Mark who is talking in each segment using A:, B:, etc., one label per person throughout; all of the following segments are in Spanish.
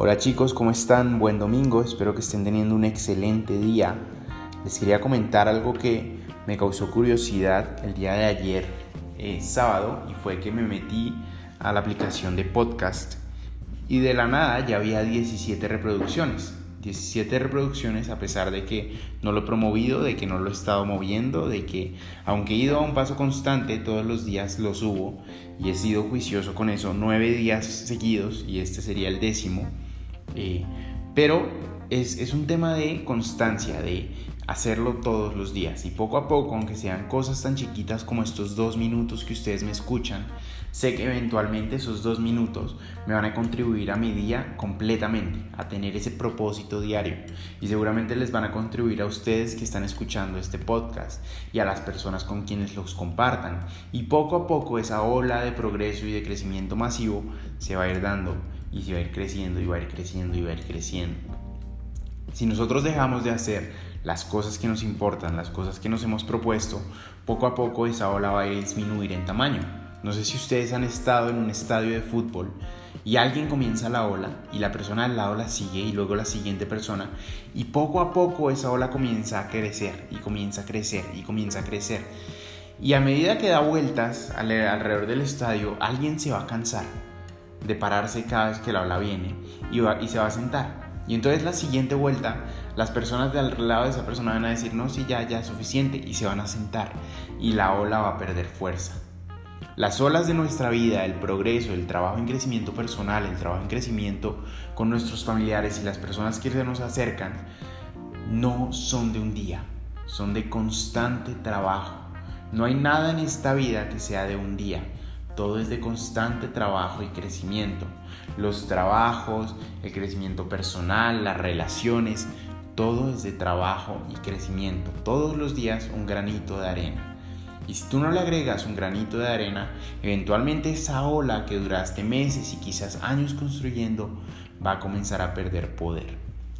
A: Hola chicos, ¿cómo están? Buen domingo, espero que estén teniendo un excelente día. Les quería comentar algo que me causó curiosidad el día de ayer, eh, sábado, y fue que me metí a la aplicación de podcast y de la nada ya había 17 reproducciones. 17 reproducciones a pesar de que no lo he promovido, de que no lo he estado moviendo, de que aunque he ido a un paso constante, todos los días lo subo y he sido juicioso con eso, nueve días seguidos y este sería el décimo. Eh, pero es, es un tema de constancia, de hacerlo todos los días. Y poco a poco, aunque sean cosas tan chiquitas como estos dos minutos que ustedes me escuchan, sé que eventualmente esos dos minutos me van a contribuir a mi día completamente, a tener ese propósito diario. Y seguramente les van a contribuir a ustedes que están escuchando este podcast y a las personas con quienes los compartan. Y poco a poco esa ola de progreso y de crecimiento masivo se va a ir dando y se va a ir creciendo y va a ir creciendo y va a ir creciendo. Si nosotros dejamos de hacer las cosas que nos importan, las cosas que nos hemos propuesto, poco a poco esa ola va a disminuir en tamaño. No sé si ustedes han estado en un estadio de fútbol y alguien comienza la ola y la persona al lado la sigue y luego la siguiente persona y poco a poco esa ola comienza a crecer y comienza a crecer y comienza a crecer. Y a medida que da vueltas alrededor del estadio, alguien se va a cansar de pararse cada vez que la ola viene y, y se va a sentar. Y entonces la siguiente vuelta, las personas de al lado de esa persona van a decir, no, sí, ya, ya es suficiente, y se van a sentar. Y la ola va a perder fuerza. Las olas de nuestra vida, el progreso, el trabajo en crecimiento personal, el trabajo en crecimiento con nuestros familiares y las personas que se nos acercan, no son de un día, son de constante trabajo. No hay nada en esta vida que sea de un día todo es de constante trabajo y crecimiento. Los trabajos, el crecimiento personal, las relaciones, todo es de trabajo y crecimiento. Todos los días un granito de arena. Y si tú no le agregas un granito de arena, eventualmente esa ola que duraste meses y quizás años construyendo va a comenzar a perder poder.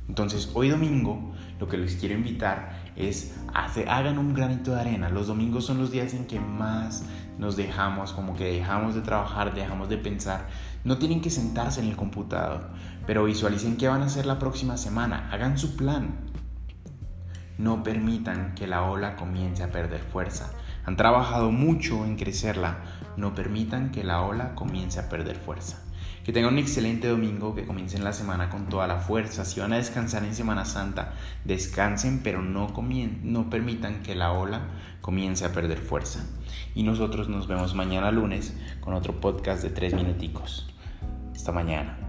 A: Entonces hoy domingo lo que les quiero invitar es hagan un granito de arena. Los domingos son los días en que más nos dejamos, como que dejamos de trabajar, dejamos de pensar. No tienen que sentarse en el computador, pero visualicen qué van a hacer la próxima semana. Hagan su plan. No permitan que la ola comience a perder fuerza. Han trabajado mucho en crecerla. No permitan que la ola comience a perder fuerza. Que tengan un excelente domingo, que comiencen la semana con toda la fuerza. Si van a descansar en Semana Santa, descansen, pero no, no permitan que la ola comience a perder fuerza. Y nosotros nos vemos mañana lunes con otro podcast de tres minuticos. Hasta mañana.